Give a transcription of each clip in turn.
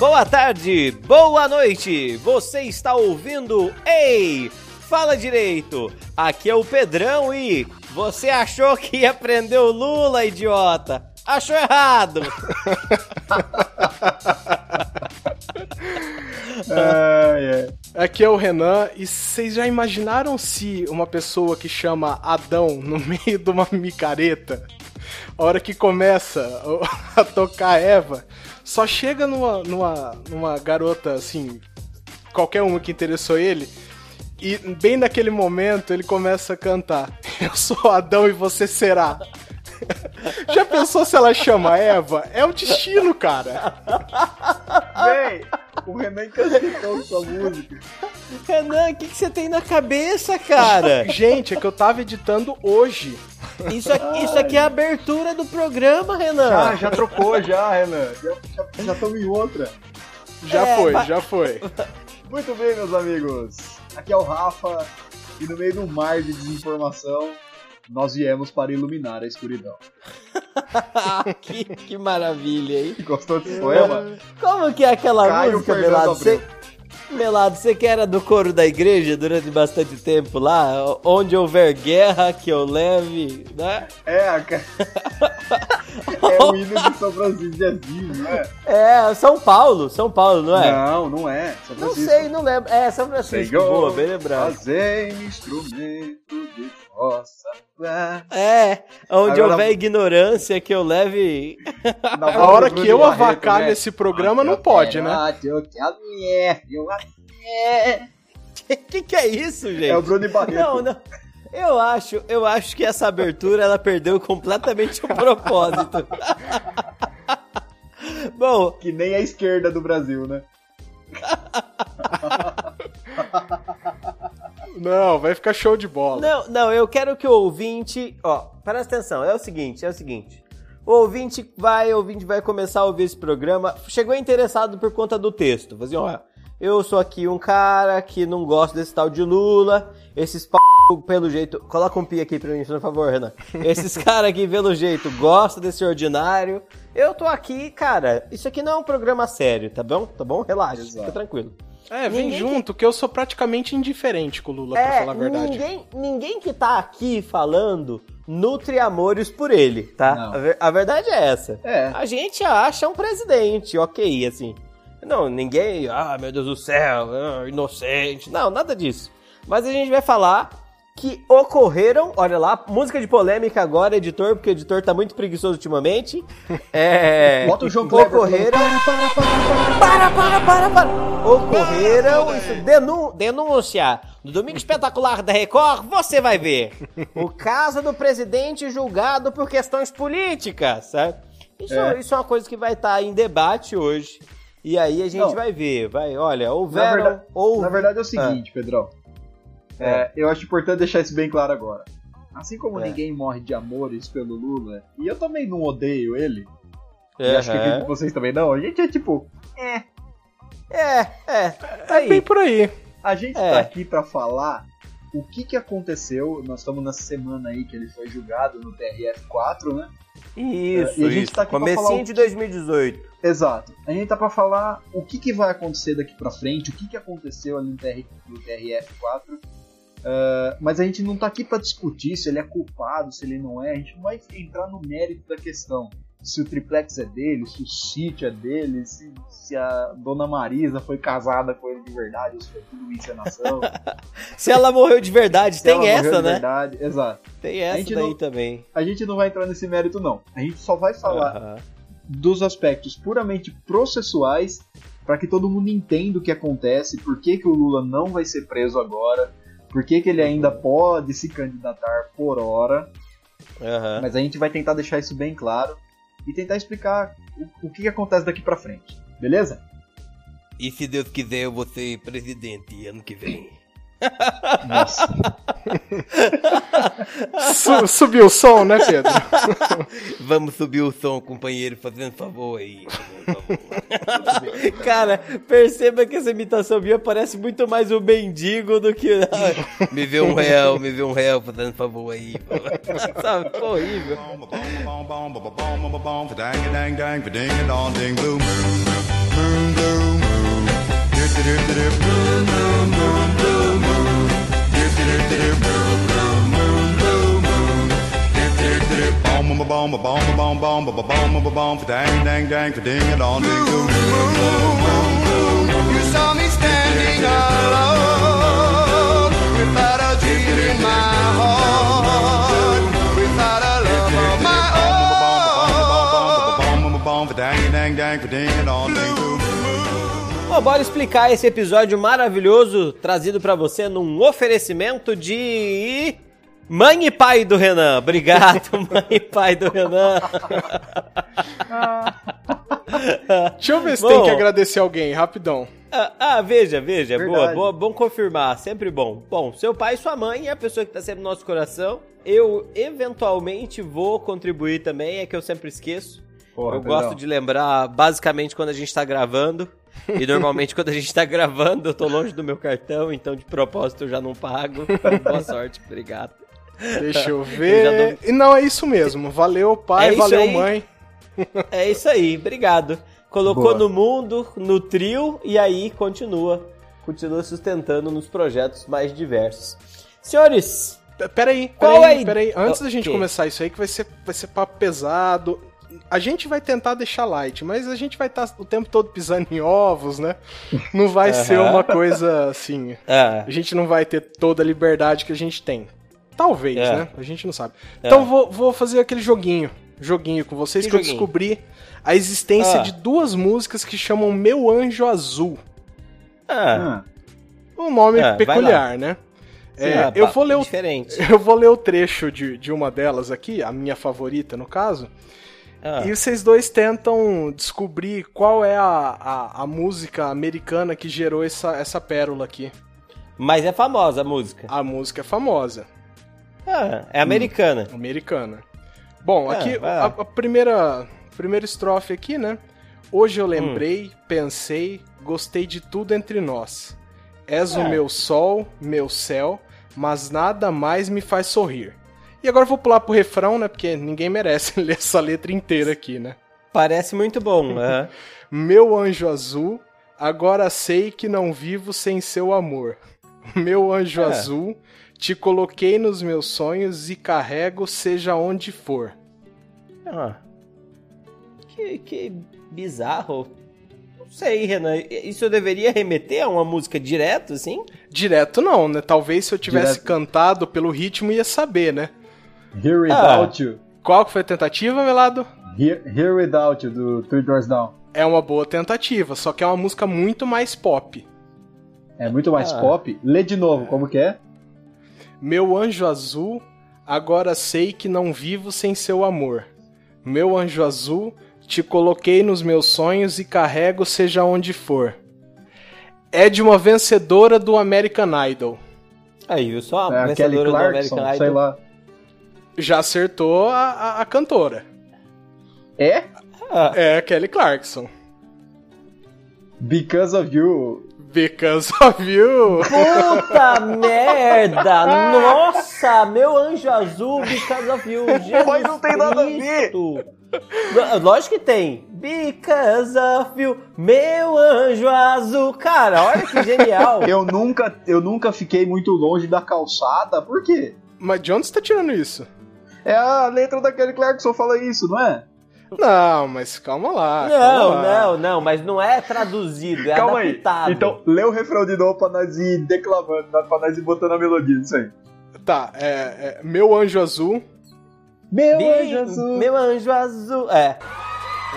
boa tarde, boa noite. Você está ouvindo Ei, fala direito. Aqui é o Pedrão e você achou que ia prender o Lula, idiota? Achou errado. Aqui é o Renan e vocês já imaginaram se uma pessoa que chama Adão no meio de uma micareta, a hora que começa a tocar Eva, só chega numa, numa, numa garota assim, qualquer uma que interessou ele, e bem naquele momento ele começa a cantar: Eu sou Adão e você será. Já pensou se ela chama Eva? É o destino, cara. Véi, o Renan encantou com sua música. Renan, o que, que você tem na cabeça, cara? Gente, é que eu tava editando hoje. Isso aqui, isso aqui é a abertura do programa, Renan. Já, já trocou, já, Renan. Já estamos em outra. Já É, foi, vai- já foi. Muito bem, meus amigos. Aqui é o Rafa e no meio do mar de desinformação, nós viemos para iluminar a escuridão. que, que maravilha, hein? Gostou desse poema? Como que é aquela Caio música, Fernando. Você, Melado, você que era do coro da igreja durante bastante tempo lá, onde houver guerra, que eu leve, né? É, a é o hino de São Francisco de Assis, não é? É, São Paulo, São Paulo, não é? Não, não é. Não sei, não lembro. É, São Francisco, Senhor, boa, bem lembrado. Fazei-me instrumento de vossa paz. É, onde Agora- houver ignorância, que eu leve... Na A hora que eu avacalho né? esse programa não pode, né? Eu quero mulher, eu quero que que é isso, gente? É o Bruno Barreto. Não, não. Eu acho, eu acho que essa abertura ela perdeu completamente o propósito. Bom, Que nem a esquerda do Brasil, né? Não, vai ficar show de bola. não, não, eu quero que o ouvinte, ó, presta atenção, é o seguinte, é o seguinte. O ouvinte vai, o ouvinte vai começar a ouvir esse programa, chegou interessado por conta do texto. Fazia, ó, eu sou aqui um cara que não gosta desse tal de Lula, esses p... pelo jeito, coloca um pi aqui pra mim, por favor, Renan. Esses caras aqui pelo jeito gostam desse ordinário. Eu tô aqui, cara, isso aqui não é um programa sério, tá bom? Tá bom? Relaxa, Exato. fica tranquilo. É, vem Ninguém junto, que eu sou praticamente indiferente com o Lula, pra É, falar a verdade. Ninguém, ninguém que tá aqui falando nutre amores por ele, tá? A, ver- a verdade é essa. É. A gente acha um presidente, ok, assim. Não, ninguém, ah, meu Deus do céu, ah, inocente. Não, nada disso. Mas a gente vai falar que ocorreram, olha lá, música de polêmica agora, editor, porque o editor tá muito preguiçoso ultimamente. É. Bota o João Kleber Ocorreram. Para, para, para, para. Para, para, para, para! Ocorreram isso, denun- denúncia no Domingo Espetacular da Record, você vai ver. O caso do presidente julgado por questões políticas, sabe? Isso é, É. isso é uma coisa que vai estar em debate hoje. E aí a gente Não. vai ver, vai, olha, Na houveram... verdade, houve- na verdade é o seguinte, Pedrão. É, eu acho importante deixar isso bem claro agora. Assim como É. ninguém morre de amores pelo Lula, e eu também não odeio ele, e Aham. acho que que vocês também não, a gente é tipo, É, é, tá É aí. bem por aí. a gente É. tá aqui pra falar o que que aconteceu, nós estamos nessa semana aí que ele foi julgado no TRF4, né? Isso, E a gente isso. tá aqui pra falar Comecinho o de que- 2018. Exato. A gente tá pra falar o que, que vai acontecer daqui pra frente, o que, que aconteceu ali no, TR, no TRF4. Ah, mas a gente não tá aqui pra discutir se ele é culpado, se ele não é. A gente não vai entrar no mérito da questão. Se o triplex é dele, se o sítio é dele, se, se a dona Marisa foi casada com ele de verdade, ou se foi tudo encenação. Se ela morreu de verdade, tem essa, né? Verdade. Exato. Tem essa daí não- também. A gente não vai entrar nesse mérito, não. A gente só vai falar Aham. dos aspectos puramente processuais para que todo mundo entenda o que acontece, por que, que o Lula não vai ser preso agora, por que, que ele ainda pode se candidatar por hora, Aham. mas a gente vai tentar deixar isso bem claro e tentar explicar o, o que, que acontece daqui para frente, beleza? E se Deus quiser, eu vou ser presidente ano que vem. Nossa. Su- subiu o som, né, Pedro? Vamos subir o som, companheiro, fazendo favor aí. fazendo favor. Cara, perceba que essa imitação minha parece muito mais um mendigo do que. me vê um real, me vê um real, fazendo favor aí. Sabe? Ficou horrível. bomb a bomb a bomb bomb a bomb a bomb for dang dang dang for ding it dong ding dong You saw me standing alone without a dream in my heart without a love of my own. for dang dang dang for ding a dong ding dong Bom, bora explicar esse episódio maravilhoso trazido pra você num oferecimento de mãe e pai do Renan. Obrigado, mãe e pai do Renan. Deixa eu ver se Bom. tem que agradecer alguém, rapidão. Ah, ah, veja, veja, boa, boa, bom confirmar, sempre bom. Bom, seu pai e sua mãe é a pessoa que tá sempre no nosso coração. Eu eventualmente vou contribuir também, é que eu sempre esqueço. Porra, eu Pedrão. gosto de lembrar basicamente quando a gente tá gravando. E normalmente quando a gente tá gravando, eu tô longe do meu cartão, então de propósito eu já não pago. Boa sorte, obrigado. Deixa eu ver. E não, é isso mesmo. Valeu, pai, É valeu, aí. mãe. É isso aí, obrigado. Colocou Boa. no mundo, no trio, e aí continua. Continua sustentando nos projetos mais diversos. Senhores, P- Peraí, Qual peraí, é peraí. Antes da gente começar isso aí, que vai ser, vai ser papo pesado. A gente vai tentar deixar light, mas a gente vai estar o tempo todo pisando em ovos, né? Não vai ser uma coisa assim. ah, A gente não vai ter toda a liberdade que a gente tem. Talvez, É. né? A gente não sabe. É. Então vou, vou fazer aquele joguinho. Joguinho com vocês Que que, eu descobri a existência Ah. de duas músicas que chamam Meu Anjo Azul. ah, Ah, Um nome É, vai peculiar, né? É, ah, eu vou ler o diferente. Eu vou ler o trecho de, de uma delas aqui, a minha favorita no caso, Ah, e vocês dois tentam descobrir qual é a, a, a música americana que gerou essa, essa pérola aqui. Mas é famosa a música. A música é famosa, Ah, é americana. americana. Bom, É, aqui a, a primeira, primeira estrofe aqui, né? Hoje eu Hum. lembrei, pensei, gostei de tudo entre nós. És o É. meu sol, meu céu, mas nada mais me faz sorrir. E agora eu vou pular pro refrão, né? Porque ninguém merece ler essa letra inteira aqui, né? Parece muito bom. aham. Meu anjo azul, agora sei que não vivo sem seu amor. Meu anjo É. azul, te coloquei nos meus sonhos e carrego seja onde for. Ah. Que, que bizarro. Não sei, Renan. Isso eu deveria remeter a uma música direto, assim? Direto não, né? Talvez se eu tivesse Direto. cantado pelo ritmo ia saber, né? Here Ah. Without You. Qual que foi a tentativa, Melado? Here, Here Without You, do Three Doors Down. É uma boa tentativa, só que é uma música muito mais pop. É muito mais Ah. pop. Lê de novo, como que é? Meu anjo azul, agora sei que não vivo sem seu amor. Meu anjo azul, te coloquei nos meus sonhos e carrego seja onde for. É de uma vencedora do American Idol. Aí, eu sou a É a Kelly vencedora do American sei Idol. lá. Já acertou a, a- a cantora. É? Ah, É a Kelly Clarkson. Because of You. Because of you. Puta merda! Nossa, meu anjo azul, because of you. Jesus Mas não tem nada a ver. Cristo. Lógico que tem. Because of you, meu anjo azul. Cara, olha que genial. Eu nunca, eu nunca fiquei muito longe da calçada. Por quê? Mas de onde você tá tirando isso? É a letra da Kelly Clarkson fala isso, não é? Não, mas calma lá. Não, calma lá. não, não, mas não é traduzido, é Calma aí. adaptado. Então, lê o refrão de novo pra nós ir declamando, pra nós ir botando a melodia disso aí. Tá, é, é Meu Anjo Azul. Meu Bi- anjo azul. Meu anjo azul. É.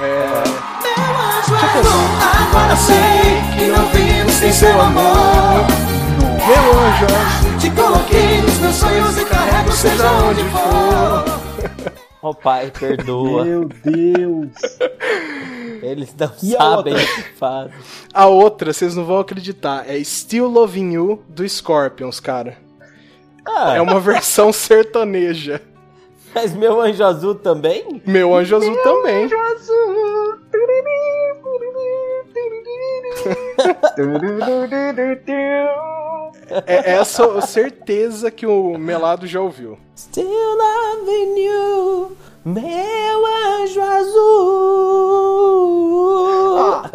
É, Agora sei que não vivo sem seu amor. meu Anjo Azul. Coloquei nos meus sonhos e carrego seja onde for. Ó pai, perdoa. Meu Deus. Eles não E sabem o que fazem. A outra, vocês não vão acreditar, é Still Loving You do Scorpions, cara. Ah, É uma versão sertaneja. mas meu anjo azul também? Meu Anjo Azul também. É essa certeza que o Melado já ouviu. Still loving you, meu anjo azul.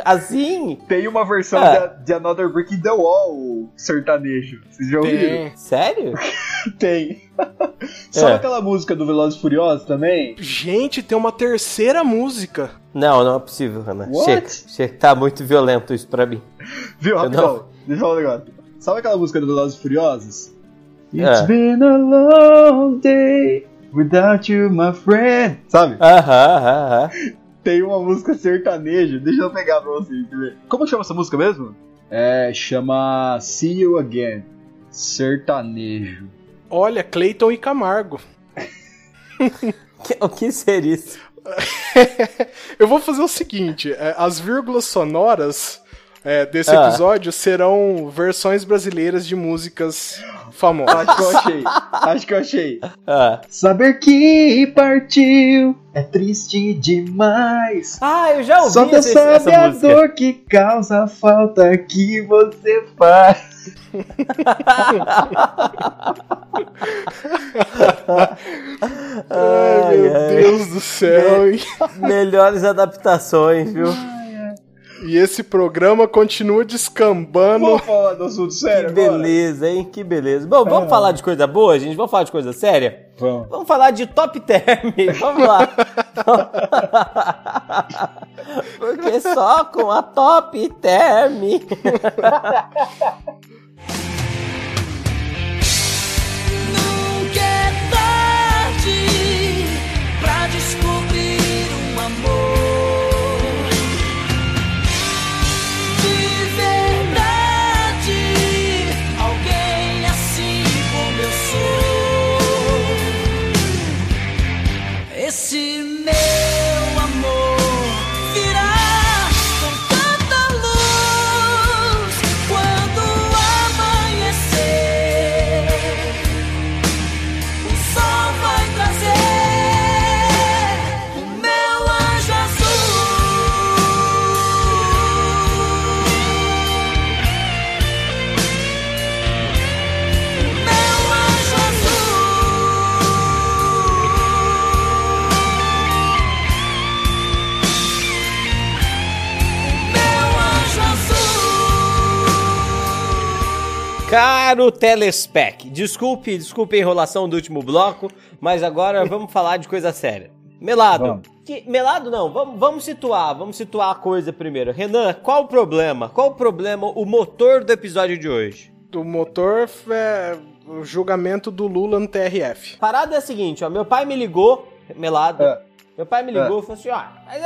Ah, Assim? Tem uma versão Ah. de, de Another Brick in the Wall sertanejo. Vocês já ouviram? Tem. Sério? Tem. Sabe É. aquela música do Velozes e Furiosos também? Gente, tem uma terceira música. Não, não é possível. What? Chega, chega, tá muito violento isso pra mim. Viu, Eu rapidão? Deixa eu falar um negócio. Sabe aquela música do Velozes e Furiosos? É. It's been a long day without you, my friend. Sabe? Aham, aham, aham. Tem uma música sertanejo. Deixa eu pegar pra vocês ver. Como chama essa música mesmo? É, chama See You Again. Sertanejo. Olha, Clayton e Camargo. Que- O que seria isso? Eu vou fazer o seguinte: é, as vírgulas sonoras é, desse Ah. episódio serão versões brasileiras de músicas famosas. Acho que eu achei. Acho que eu achei. Ah. Saber que partiu é triste demais. Ah, eu já ouvi Só Deus essa, essa sabe a música. dor que causa a falta que você faz. Ai, meu ai. Deus do céu. hein? Melhores adaptações, viu? E esse programa continua descambando. Vamos falar do assunto sério Que agora? beleza, hein? Que beleza. Bom, vamos falar de coisa boa, gente? Vamos falar de coisa séria? Vamos. Vamos falar de top term. Vamos lá. Porque só com a top term. Nunca é tarde pra descobrir um amor Caro Telespec, desculpe, desculpe a enrolação do último bloco, mas agora vamos falar de coisa séria. Melado, que- Melado não, vamos, vamos situar, vamos situar a coisa primeiro. Renan, qual o problema? Qual o problema, o motor do episódio de hoje? Do motor é o julgamento do Lula no TRF. Parada é a seguinte, ó, meu pai me ligou, Melado, É. meu pai me ligou e falou assim, ó, mas,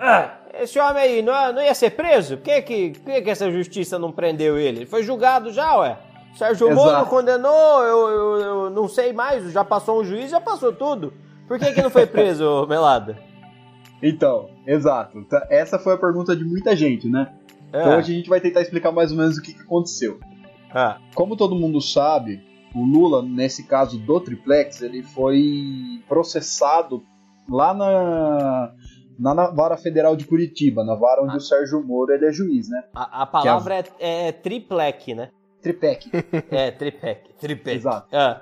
ó, esse homem aí não, não ia ser preso? Por que que, por que que essa justiça não prendeu ele? Ele foi julgado já, ué. Sérgio Exato. Moro condenou, eu, eu, eu não sei mais, já passou um juiz, já passou tudo. Por que que não foi preso, Melado? Então, exato. Tá- Essa foi a pergunta de muita gente, né? Então É. hoje a gente vai tentar explicar mais ou menos o que que aconteceu. Ah, Como todo mundo sabe, o Lula, nesse caso do Triplex, ele foi processado lá na, na, na Vara Federal de Curitiba, na vara onde o Sérgio Moro ele é juiz, né? a, a palavra é, é triplec, né? Tripec. É, tripec, tripec. Exato. Ah,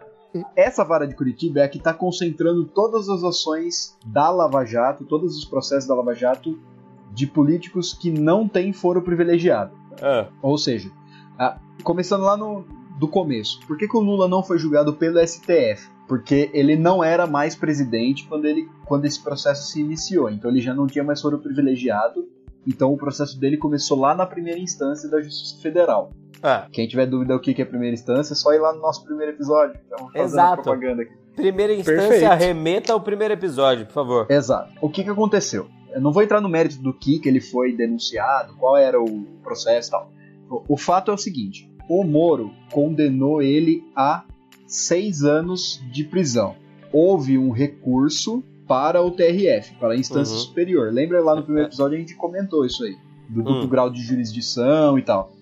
Essa vara de Curitiba é a que está concentrando todas as ações da Lava Jato, todos os processos da Lava Jato de políticos que não têm foro privilegiado. ah, Ou seja, ah, começando lá no do começo, por que, que o Lula não foi julgado pelo STF? Porque ele não era mais presidente quando, ele, quando esse processo se iniciou, então ele já não tinha mais foro privilegiado, então o processo dele começou lá na primeira instância da Justiça Federal. Ah. Quem tiver dúvida o que é primeira instância, é só ir lá no nosso primeiro episódio. Estamos fazendo Exato. propaganda aqui. Primeira instância, Perfeito. remeta ao primeiro episódio, por favor. Exato. O que, que aconteceu? Eu não vou entrar no mérito do que, que ele foi denunciado, qual era o processo e tal. O, fato é o seguinte: o Moro condenou ele a seis anos de prisão. Houve um recurso para o TRF, para a instância Uhum. superior. Lembra lá no primeiro episódio a gente comentou isso aí, do duplo Hum. grau de jurisdição e tal.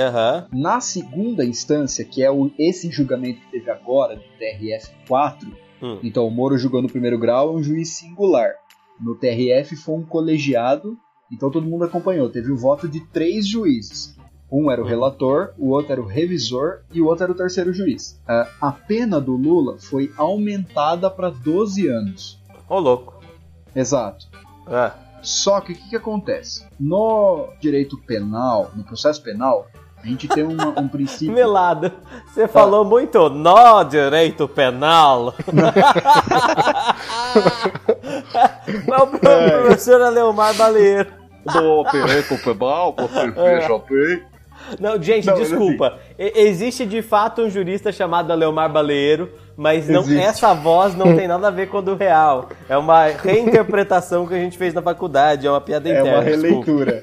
Aham. Na segunda instância, que é o, esse julgamento que teve agora, do TRF 4, Hum. então o Moro julgou no primeiro grau, é um juiz singular. No TRF foi um colegiado, então todo mundo acompanhou. Teve o voto de três juízes. Um era o Hum. relator, o outro era o revisor e o outro era o terceiro juiz. A pena do Lula foi aumentada para 12 anos. Ô, louco. Exato. Ah, Só que o que, que acontece? No direito penal, no processo penal, a gente tem uma- um princípio. Melado, você falou muito no direito penal. Mas o pro- É. professor Aleomar Baleiro. do direito penal, você veja bem. Não, gente, Não, desculpa. E- Existe de fato um jurista chamado Aleomar Baleiro, mas não, Existe. essa voz não tem nada a ver com a do real. É uma reinterpretação que a gente fez na faculdade, é uma piada É interna. uma desculpa. releitura.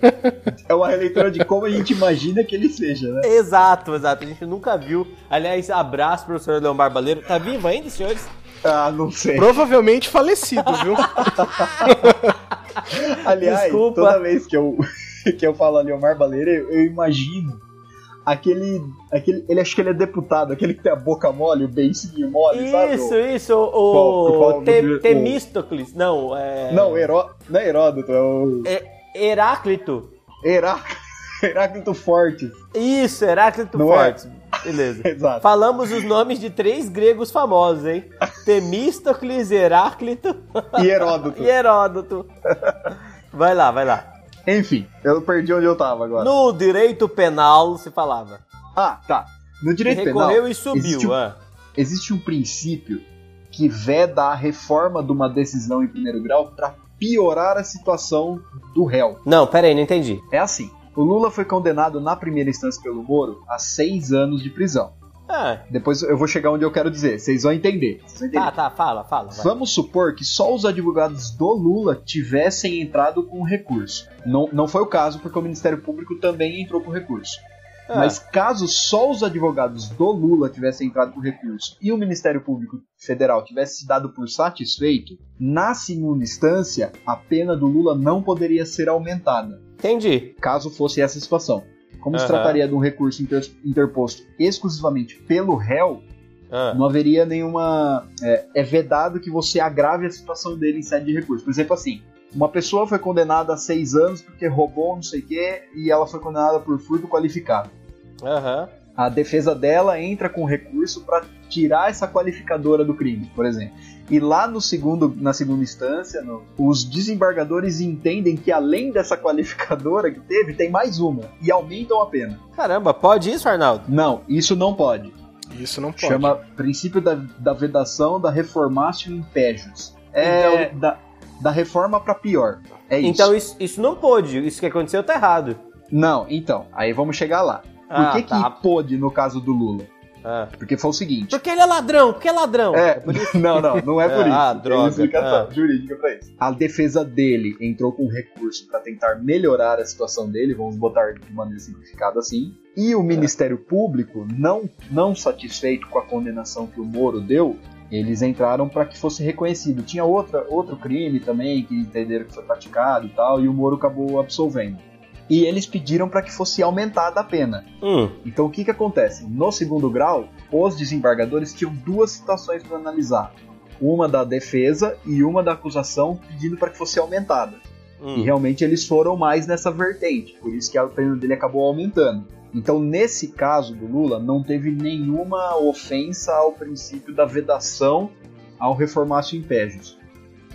É uma releitura de como a gente imagina que ele seja, né? Exato, exato. A gente nunca viu. Aliás, abraço, professor Leomar Baleiro. Tá vivo ainda, senhores? Ah, não sei. Provavelmente falecido, viu? Aliás, Desculpa. toda vez que eu, que eu falo Leomar Baleiro, eu, eu imagino aquele, aquele. Ele acho que ele é deputado, aquele que tem a boca mole, o beicinho mole, sabe? Isso, isso, o, o Te- Temístocles. Não, é. Não, Heró... não é Heródoto, é o. É Heráclito. Herá... Heráclito Fortes. Isso, Heráclito Não é? Beleza. Exato. Falamos os nomes de três gregos famosos, hein? Temístocles, Heráclito E Heródoto. e Heródoto. Vai lá, vai lá. Enfim, eu perdi onde eu tava agora. No direito penal se falava. Ah, tá. No direito penal. Recorreu e subiu. existe um- ah. existe um princípio que veda a reforma de uma decisão em primeiro grau para piorar a situação do réu. Não, pera aí, não entendi. É assim: o Lula foi condenado na primeira instância pelo Moro a seis anos de prisão. Ah, Depois eu vou chegar onde eu quero dizer, vocês vão entender. Vocês vão entender. tá, tá, fala, fala. vai. Vamos supor que só os advogados do Lula tivessem entrado com recurso. Não, não foi o caso, porque o Ministério Público também entrou com recurso. Ah, Mas caso só os advogados do Lula tivessem entrado com recurso e o Ministério Público Federal tivesse se dado por satisfeito, na segunda instância, a pena do Lula não poderia ser aumentada, Entendi. caso fosse essa situação. Como se Aham. trataria de um recurso inter- interposto exclusivamente pelo réu, Ah, não haveria nenhuma. É, é vedado que você agrave a situação dele em sede de recurso. Por exemplo, assim, uma pessoa foi condenada a seis anos porque roubou não sei o quê e ela foi condenada por furto qualificado. Aham. A defesa dela entra com recurso para tirar essa qualificadora do crime, por exemplo. E lá no segundo, na segunda instância, no- os desembargadores entendem que além dessa qualificadora que teve, tem mais uma e aumentam a pena. Caramba, pode isso, Arnaldo? Não, isso não pode. Isso não pode. Chama princípio da, da vedação da reformatio impejus. É da, da reforma para pior. É isso. Então isso, isso não pôde. Isso que aconteceu tá errado. Não, então, aí vamos chegar lá. Por Ah, que, tá. que pôde no caso do Lula? Ah. Porque foi o seguinte. Porque ele é ladrão, porque é ladrão. É, não, não, não é por É, isso. ah, Tem droga. explicação Ah. jurídica pra isso. A defesa dele entrou com recurso para tentar melhorar a situação dele, vamos botar de maneira simplificada assim. E o Ministério Público, não, não satisfeito com a condenação que o Moro deu, eles entraram para que fosse reconhecido. Tinha outra, outro crime também que entenderam que foi praticado e tal, e o Moro acabou absolvendo. E eles pediram para que fosse aumentada a pena. Hum, Então o que, que acontece? No segundo grau, os desembargadores tinham duas situações para analisar: uma da defesa e uma da acusação pedindo para que fosse aumentada. hum. E realmente eles foram mais nessa vertente, por isso que a pena dele acabou aumentando. Então, nesse caso do Lula, não teve nenhuma ofensa ao princípio da vedação ao reformácio impégios.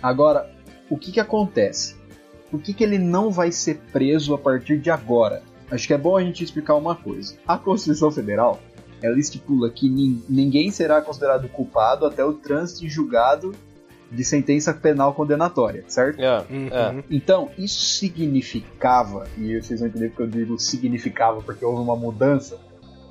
Agora, o que, que acontece? Por que, que ele não vai ser preso a partir de agora? Acho que é bom a gente explicar uma coisa. A Constituição Federal ela estipula que nin- ninguém será considerado culpado até o trânsito em julgado de sentença penal condenatória, certo? É, Uhum. é. Então, isso significava, e vocês vão entender porque eu digo significava, porque houve uma mudança.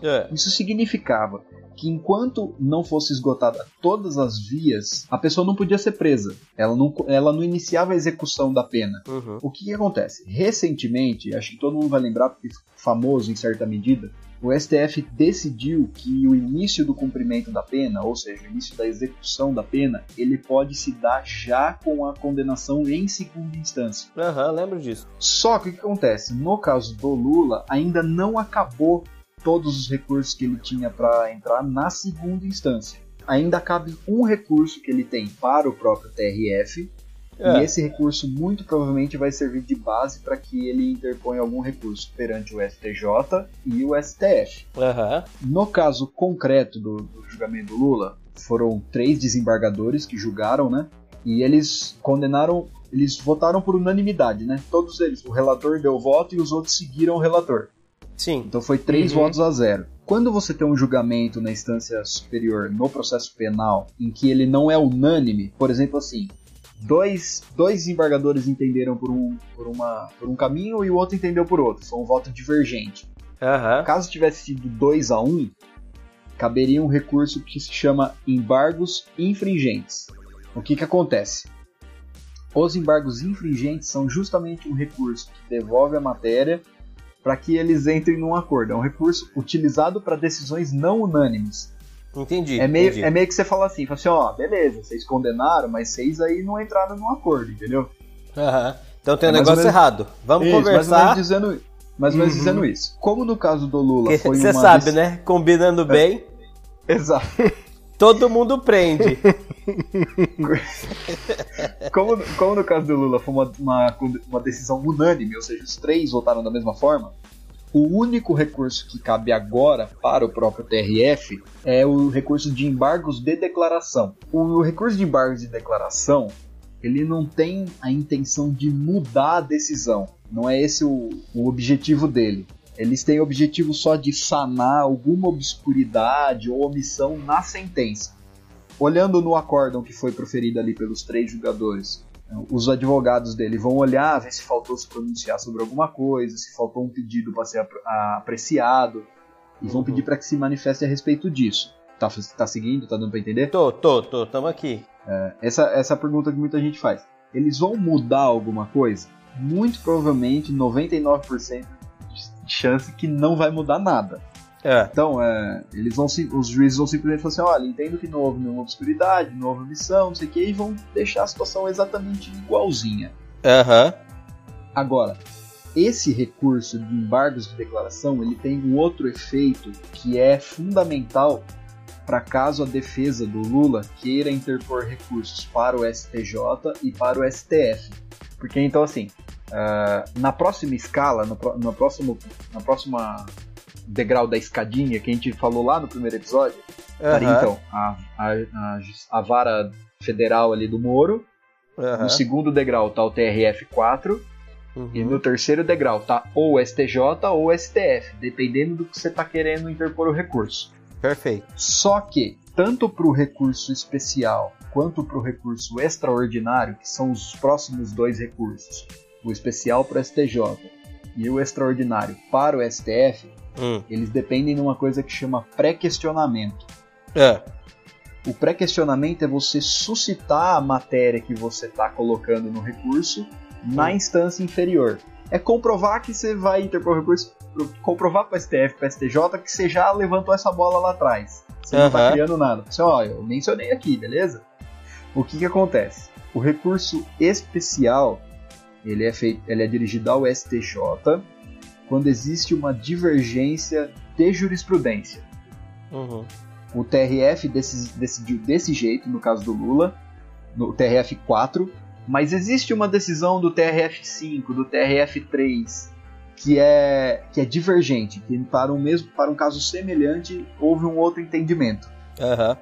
É. Isso significava que enquanto não fosse esgotada todas as vias, a pessoa não podia ser presa. Ela não, ela não iniciava a execução da pena. Uhum. O que, que acontece? Recentemente, acho que todo mundo vai lembrar, porque famoso em certa medida, o STF decidiu que o início do cumprimento da pena, ou seja, o início da execução da pena, ele pode se dar já com a condenação em segunda instância. Aham, lembro disso. Só que o que acontece? No caso do Lula, ainda não acabou todos os recursos que ele tinha para entrar na segunda instância. Ainda cabe um recurso que ele tem para o próprio TRF, É. e esse recurso muito provavelmente vai servir de base para que ele interponha algum recurso perante o STJ e o STF. Aham. No caso concreto do, do julgamento do Lula, foram três desembargadores que julgaram, né? E eles condenaram eles votaram por unanimidade, né? Todos eles, o relator deu voto e os outros seguiram o relator. Sim. Então foi três Uhum. votos a zero. Quando você tem um julgamento na instância superior no processo penal em que ele não é unânime, por exemplo assim, dois, dois desembargadores entenderam por um, por, uma, por um caminho e o outro entendeu por outro. Foi um voto divergente. Aham. Caso tivesse sido 2 a 1 um, caberia um recurso que se chama embargos infringentes. O que, que acontece? Os embargos infringentes são justamente um recurso que devolve a matéria para que eles entrem num acordo. É um recurso utilizado para decisões não unânimes. Entendi. É meio, entendi. é meio que você fala assim, fala assim, ó, beleza, vocês condenaram, mas vocês aí não entraram num acordo, entendeu? Aham. Então tem um É mais ou negócio menos- errado. Vamos Isso, Mais ou menos conversar. dizendo, mais ou menos Uhum. dizendo isso. Como no caso do Lula foi Você uma sabe, né? Combinando bem, Exato. Todo mundo prende. Como, como no caso do Lula foi uma, uma, uma decisão unânime, ou seja, os três votaram da mesma forma, o único recurso que cabe agora para o próprio TRF é o recurso de embargos de declaração. O recurso de embargos de declaração, ele não tem a intenção de mudar a decisão. Não é esse o, o objetivo dele. Eles têm o objetivo só de sanar alguma obscuridade ou omissão na sentença olhando no acórdão que foi proferido ali pelos três jogadores, os advogados dele vão olhar, ver se faltou se pronunciar sobre alguma coisa, se faltou um pedido para ser apreciado, e vão Uhum. pedir para que se manifeste a respeito disso. Tá, tá seguindo? Tá dando para entender? tô, tô, tô, tamo aqui. Essa, essa é a pergunta que muita gente faz. Eles vão mudar alguma coisa? Muito provavelmente, 99% de chance que não vai mudar nada. É. Então, é, eles vão, os juízes vão simplesmente falar assim: olha, entendo que não houve nenhuma obscuridade, não houve omissão, não sei o que, e vão deixar a situação exatamente igualzinha. Aham. Agora, esse recurso de embargos de declaração ele tem um outro efeito que é fundamental para caso a defesa do Lula queira interpor recursos para o STJ e para o STF. Porque então assim, ah, na próxima escala, no, no próximo, na próxima degrau da escadinha que a gente falou lá no primeiro episódio, estaria Aham. então a, a, a, a vara federal ali do Moro, Aham. no segundo degrau tá o TRF4 Uhum. e no terceiro degrau tá ou STJ ou STF, dependendo do que você está querendo interpor o recurso. Perfeito. Só que, tanto para o recurso especial quanto para o recurso extraordinário, que são os próximos dois recursos, o especial para o STJ e o extraordinário para o STF, Hum. eles dependem de uma coisa que chama pré-questionamento. É. O pré-questionamento é você suscitar a matéria que você está colocando no recurso na instância inferior. É comprovar que você vai interpor o recurso, comprovar para o STF, para o STJ, que você já levantou essa bola lá atrás. Você não está criando nada. Você, ó, eu mencionei aqui, beleza? O que, que acontece? O recurso especial ele é, feito, ele é dirigido ao STJ quando existe uma divergência de jurisprudência. Uhum. O TRF deci- decidiu desse jeito, no caso do Lula, no TRF4, mas existe uma decisão do TRF5, do TRF3, que é, que é divergente, que para um, mesmo, para um caso semelhante houve um outro entendimento. Aham.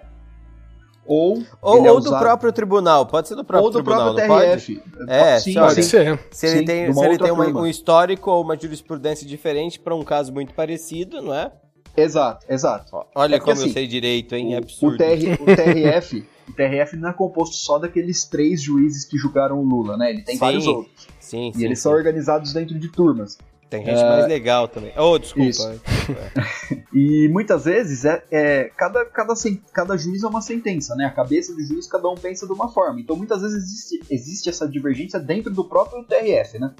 Ou, Ou, é ou do usado- próprio tribunal. Pode ser do próprio ou do tribunal, próprio não pode? TRF. É, sim, Pode sim. ser. Se ele Sim, tem, se ele tem uma- um histórico ou uma jurisprudência diferente para um caso muito parecido, não é? Exato, exato. Olha É como eu assim, sei direito, hein? É absurdo. o, TR, o TRF, o TRF não é composto só daqueles três juízes que julgaram o Lula, né? Ele tem Sim, vários outros. Sim, E sim. eles sim. são organizados dentro de turmas. Tem gente mais legal também. Oh, desculpa. E muitas vezes é, é- cada, cada, cada juiz é uma sentença, né? A cabeça do juiz cada um pensa de uma forma. Então muitas vezes existe, existe essa divergência dentro do próprio TRF, né?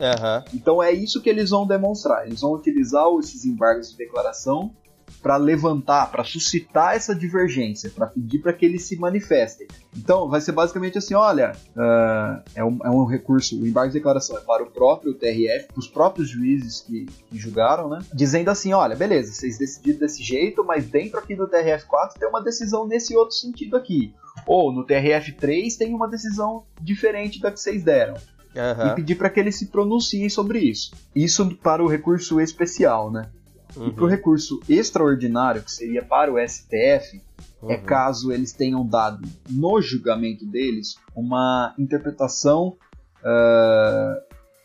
Aham. Então é isso que eles vão demonstrar. Eles vão utilizar esses embargos de declaração para levantar, para suscitar essa divergência, para pedir para que eles se manifestem. Então vai ser basicamente assim, olha, ah, é, um, é um recurso, o embargo de declaração é para o próprio TRF, para os próprios juízes que, que julgaram, né? Dizendo assim, olha, beleza, vocês decidiram desse jeito, mas dentro aqui do TRF4 tem uma decisão nesse outro sentido aqui. Ou no TRF3 tem uma decisão diferente da que vocês deram e Aham. pedir para que eles se pronunciem sobre isso. Isso para o recurso especial, né? E para o Uhum. recurso extraordinário, que seria para o STF, é Uhum. caso eles tenham dado no julgamento deles uma interpretação ah,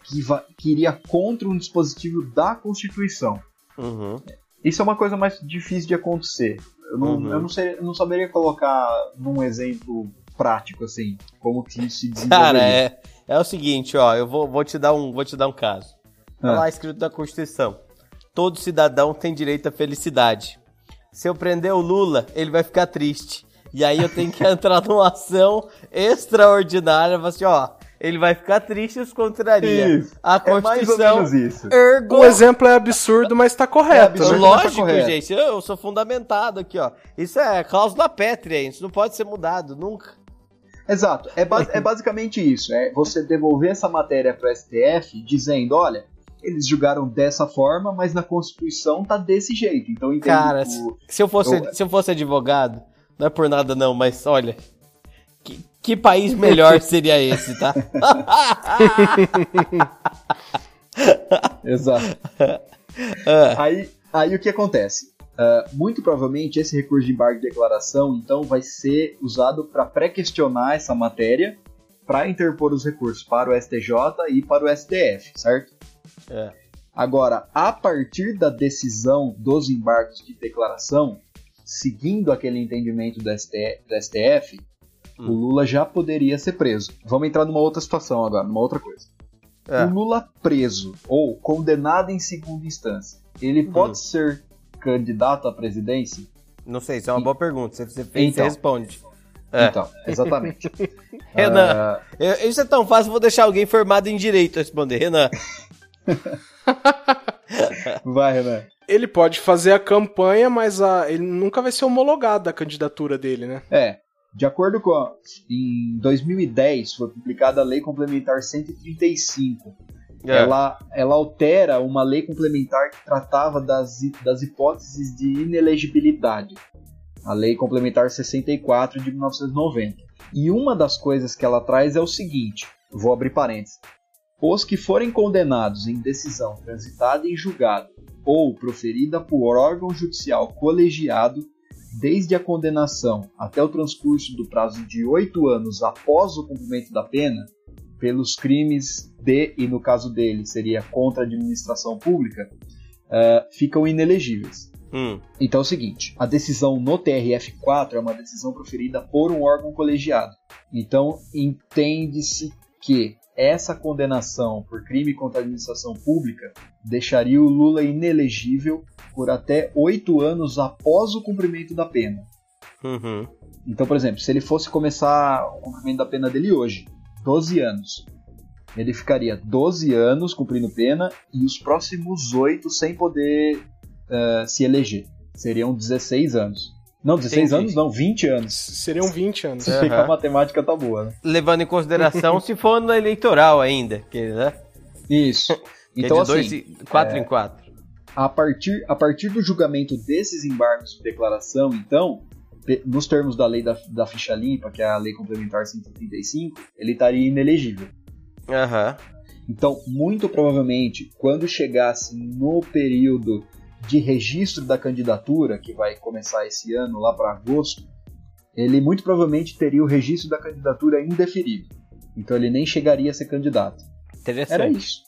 que, que iria contra um dispositivo da Constituição. Uhum. Isso é uma coisa mais difícil de acontecer. Eu não, Uhum. eu não, eu não saberia colocar num exemplo prático, assim, como que isso se Cara, desenvolveria. é, é o seguinte, ó, eu vou, vou, te dar um, vou te dar um caso. Tá Ah. lá escrito na Constituição. Todo cidadão tem direito à felicidade. Se eu prender o Lula, ele vai ficar triste. E aí eu tenho que entrar numa ação extraordinária, assim, ó, ele vai ficar triste e os contraria. Isso. A É mais ou Constituição menos isso. ergo... O exemplo é absurdo, mas tá correto. absurdo. né? tá Lógico, correto. gente, eu sou fundamentado aqui, ó. Isso é cláusula pétrea, isso não pode ser mudado, nunca. Exato. É, ba- é basicamente isso. É você devolver essa matéria para o STF dizendo, olha, eles julgaram dessa forma, mas na Constituição tá desse jeito. Então entende Cara, o- Se eu fosse, Eu- se eu fosse advogado, não é por nada não, mas olha, que, que país melhor seria esse, tá? Exato. Ah, Aí, aí o que acontece? Ah, muito provavelmente esse recurso de embargo de declaração, então, vai ser usado para pré-questionar essa matéria, para interpor os recursos para o STJ e para o STF, certo? É. Agora, a partir da decisão dos embargos de declaração, seguindo aquele entendimento do STF, do STF, o Hum. Lula já poderia ser preso. Vamos entrar numa outra situação agora, numa outra coisa. É. O Lula preso ou condenado em segunda instância, ele Uhum. pode ser candidato à presidência? não sei, isso é uma boa pergunta. Você fez, Então. você responde. É. Então, exatamente. Renan, eu- isso é tão fácil, vou deixar alguém formado em direito responder. Renan, vai, Renan. Ele pode fazer a campanha, mas a- ele nunca vai ser homologado a candidatura dele, né? É, de acordo com. a- em 2010 foi publicada a Lei Complementar 135. É. Ela, ela altera uma lei complementar que tratava das, das hipóteses de inelegibilidade. A Lei Complementar 64 de 1990. E uma das coisas que ela traz é o seguinte: vou abrir parênteses. Os que forem condenados em decisão transitada em julgado ou proferida por órgão judicial colegiado desde a condenação até o transcurso do prazo de oito anos após o cumprimento da pena, pelos crimes de, e no caso dele seria contra a administração pública, eh, ficam inelegíveis. Hum, Então é o seguinte, a decisão no TRF4 é uma decisão proferida por um órgão colegiado. Então entende-se que essa condenação por crime contra a administração pública deixaria o Lula inelegível por até oito anos após o cumprimento da pena. uhum. Então, por exemplo, se ele fosse começar o cumprimento da pena dele hoje, 12 anos, ele ficaria 12 anos cumprindo pena e os próximos 8 sem poder eh, se eleger. Seriam 16 anos. Não, 16 Entendi. anos não, 20 anos. Seriam 20 anos. É. A matemática tá boa, né? Levando em consideração se for no eleitoral ainda, que, né? Isso. Que Então, é de dois assim, e quatro em quatro. a partir, a partir do julgamento desses embargos de declaração, então, nos termos da lei da, da ficha limpa, que é a lei complementar 135, ele estaria inelegível. Aham. Então, muito provavelmente, quando chegasse no período de registro da candidatura, que vai começar esse ano, lá para agosto, ele muito provavelmente teria o registro da candidatura indeferido. Então, ele nem chegaria a ser candidato. Interessante. Era isso.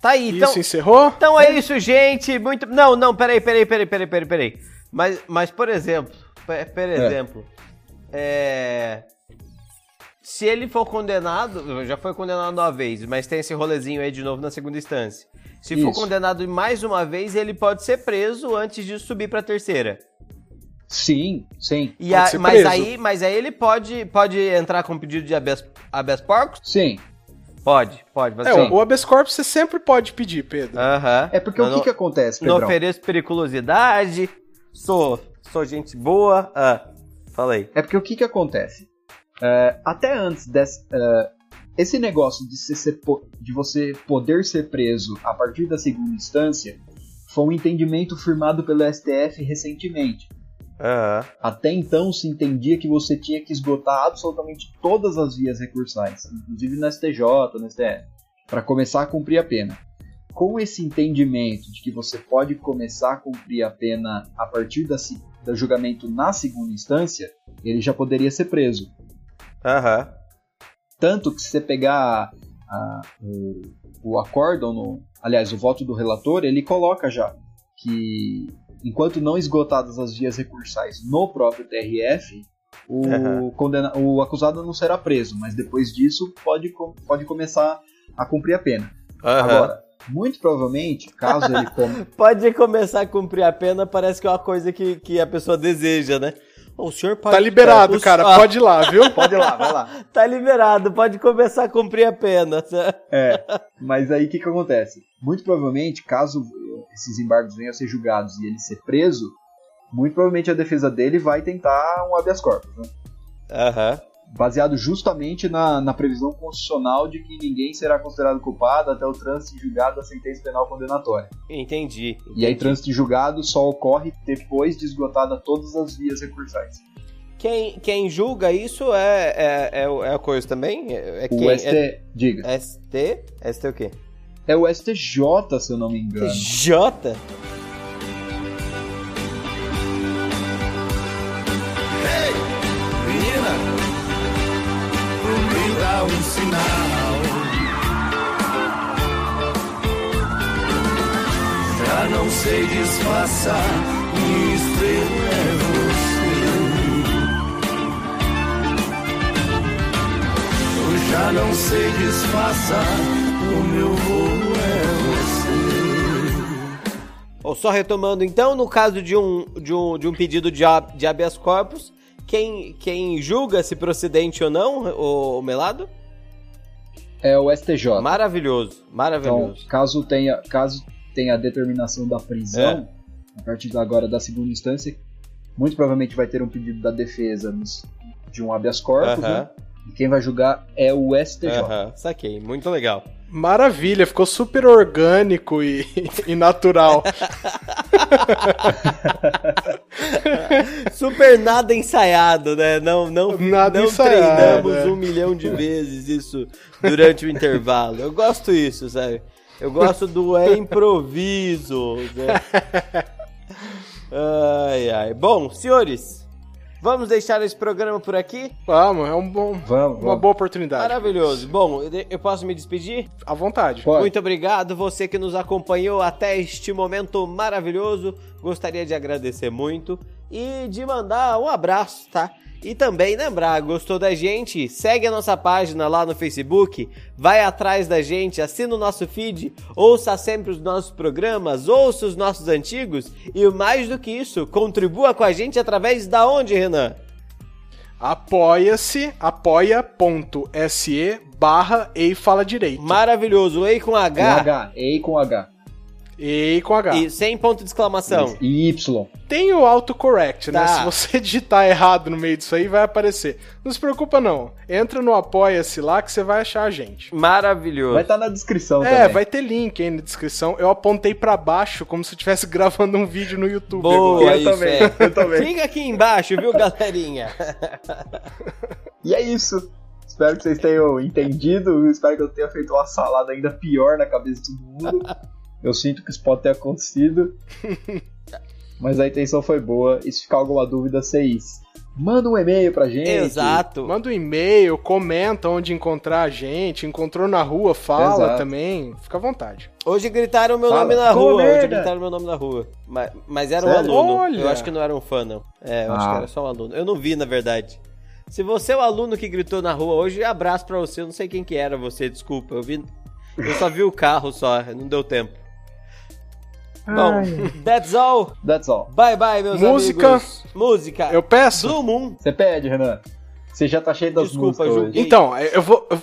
Tá aí, então. Isso encerrou? Então é isso, gente. Muito. Não, não, peraí, peraí, peraí, peraí, peraí, peraí. Mas, mas por exemplo, por exemplo, é. Se ele for condenado, já foi condenado uma vez, mas tem esse rolezinho aí de novo na segunda instância. Se for Isso. condenado mais uma vez, ele pode ser preso antes de subir pra terceira. Sim, sim. E a- mas aí, mas aí ele pode, pode entrar com pedido de habeas, habeas corpus? Sim. Pode, pode. Mas É, assim, o habeas corpus você sempre pode pedir, Pedro. Aham. É porque Eu o que, não- que acontece, Não Pedrão? ofereço periculosidade, sou, sou gente boa. Ah, falei. É porque o que, que acontece? É, até antes desse, é, esse negócio de, se ser po- de você poder ser preso a partir da segunda instância foi um entendimento firmado pelo STF recentemente. Aham. Até então se entendia que você tinha que esgotar absolutamente todas as vias recursais, inclusive no STJ, no STF, para começar a cumprir a pena. Com esse entendimento de que você pode começar a cumprir a pena a partir da, do julgamento na segunda instância, ele já poderia ser preso. Aham. Tanto que se você pegar a- o, o acórdão, no, aliás, o voto do relator, ele coloca já que enquanto não esgotadas as vias recursais no próprio TRF, o, Aham. condena- o acusado não será preso, mas depois disso pode, pode começar a cumprir a pena. Aham. Agora, muito provavelmente, caso ele Pode começar a cumprir a pena, parece que é uma coisa que, que a pessoa deseja, né? O senhor pode. Tá liberado, o- cara. Pode ir lá, viu? pode ir lá, vai lá. Tá liberado, pode começar a cumprir a pena. É, mas aí o que, que acontece? Muito provavelmente, caso esses embargos venham a ser julgados e ele ser preso, muito provavelmente a defesa dele vai tentar um habeas corpus, né? Aham. Baseado justamente na, na previsão constitucional de que ninguém será considerado culpado até o trânsito em julgado da sentença penal condenatória. Entendi. E aí, entendi. trânsito em julgado só ocorre depois de esgotada todas as vias recursais. Quem, quem julga isso é, é, é, o- é a coisa também? É, é O quem? ST, É diga, ST? ST o quê? é o STJ, se eu não me engano. J? Um sinal. Já não sei disfarçar, minha estrela é você. Eu já não sei disfarçar, o meu voo é você. Ou só retomando, então, no caso de um, de um, de um pedido de, de habeas corpus, quem, quem julga se procedente ou não, o, Melado? É o STJ. Maravilhoso, Então, maravilhoso. caso tenha, caso tenha a determinação da prisão, a partir agora da segunda instância, muito provavelmente vai ter um pedido da defesa de um habeas corpus, Aham. né? E quem vai julgar é o STJ. Aham, saquei, muito legal. Maravilha, ficou super orgânico e, e natural. Super nada ensaiado, né? Não, não, Nada não ensaiado, treinamos é. um milhão de vezes isso durante o intervalo. Eu gosto disso, sabe? Eu gosto do é improviso. Né? Ai, ai. Bom, senhores, vamos deixar esse programa por aqui? Vamos, é um bom, Vamos, uma vamos. boa oportunidade. Maravilhoso. Bom, eu- posso me despedir? À vontade. Pode. Muito obrigado, você que nos acompanhou até este momento maravilhoso. Gostaria de agradecer muito e de mandar um abraço, tá? E também lembrar, gostou da gente? Segue a nossa página lá no Facebook, vai atrás da gente, assina o nosso feed, ouça sempre os nossos programas, ouça os nossos antigos e mais do que isso, contribua com a gente através da onde, Renan? Apoia-se, apoia.se barra e fala direito. Maravilhoso, ei com Com H, H, E com H. E com H. e sem ponto de exclamação. E Y. Tem o autocorrect, né? Tá. Se você digitar errado no meio disso aí, vai aparecer. Não se preocupa, não. Entra no Apoia-se lá que você vai achar a gente. Maravilhoso. Vai estar na descrição É, também. vai ter link aí na descrição. Eu apontei pra baixo como se eu estivesse gravando um vídeo no YouTube. Boa. Eu isso também, é. eu também. Clica aqui embaixo, viu, galerinha? E é isso. Espero que vocês tenham entendido. Espero que eu tenha feito uma salada ainda pior na cabeça de todo mundo. Eu sinto que isso pode ter acontecido. Mas a intenção foi boa. E se ficar alguma dúvida, vocês mandam um e-mail pra gente. Exato. Manda um e-mail, comenta onde encontrar a gente. Encontrou na rua, fala Exato. também. Fica à vontade. Hoje gritaram meu Fala. nome na rua. Hoje merda. gritaram meu nome na rua. Mas, mas era um Sério? aluno. Olha. Eu acho que não era um fã, não. É, eu acho Ah. que era só um aluno. Eu não vi, na verdade. Se você é o aluno que gritou na rua hoje, abraço pra você. Eu não sei quem que era você, desculpa. Eu vi. Eu só vi o carro só, não deu tempo. Bom, that's all. That's all. Bye bye, meus Música. amigos. Música. Eu peço? Blue Moon. Você pede, Renan. Você já tá cheio das Desculpa, músicas. Então, eu vou. eu-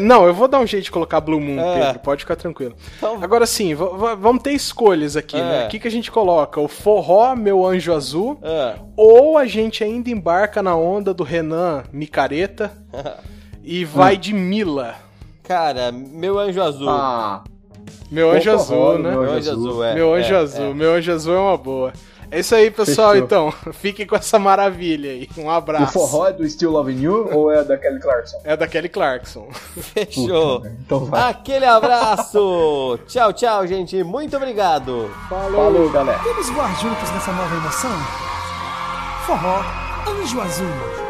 Não, eu vou dar um jeito de colocar Blue Moon, É. Pedro. Pode ficar tranquilo. Então, Agora sim, vamos ter escolhas aqui, É. né? O que, que a gente coloca? O forró, meu anjo azul, ah, ou a gente ainda embarca na onda do Renan Micareta e vai de Mila. cara, meu anjo azul. Ah, Meu anjo Pô, azul, forró, né? meu meu anjo azul, é. meu anjo é, azul, é. meu anjo azul é uma boa. É isso aí, pessoal, Fechou. então. Fiquem com essa maravilha aí. Um abraço. o forró é do Still Loving You ou é da Kelly Clarkson? É da Kelly Clarkson. Fechou. Puta, então vai. Aquele abraço. tchau, tchau, gente. Muito obrigado. Falou, galera. Vamos voar juntos nessa nova emoção? Forró, Anjo Azul.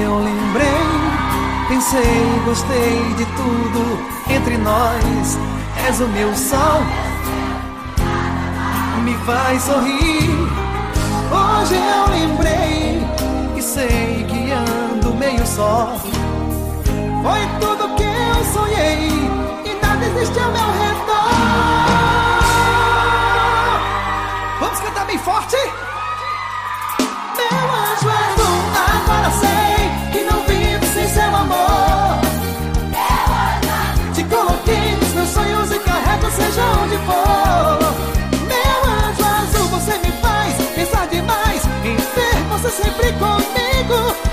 Eu lembrei, pensei, gostei de tudo entre nós. És o meu sol, me faz sorrir. Hoje eu lembrei e sei que ando meio só. Foi tudo que eu sonhei e nada existe ao meu sempre comigo.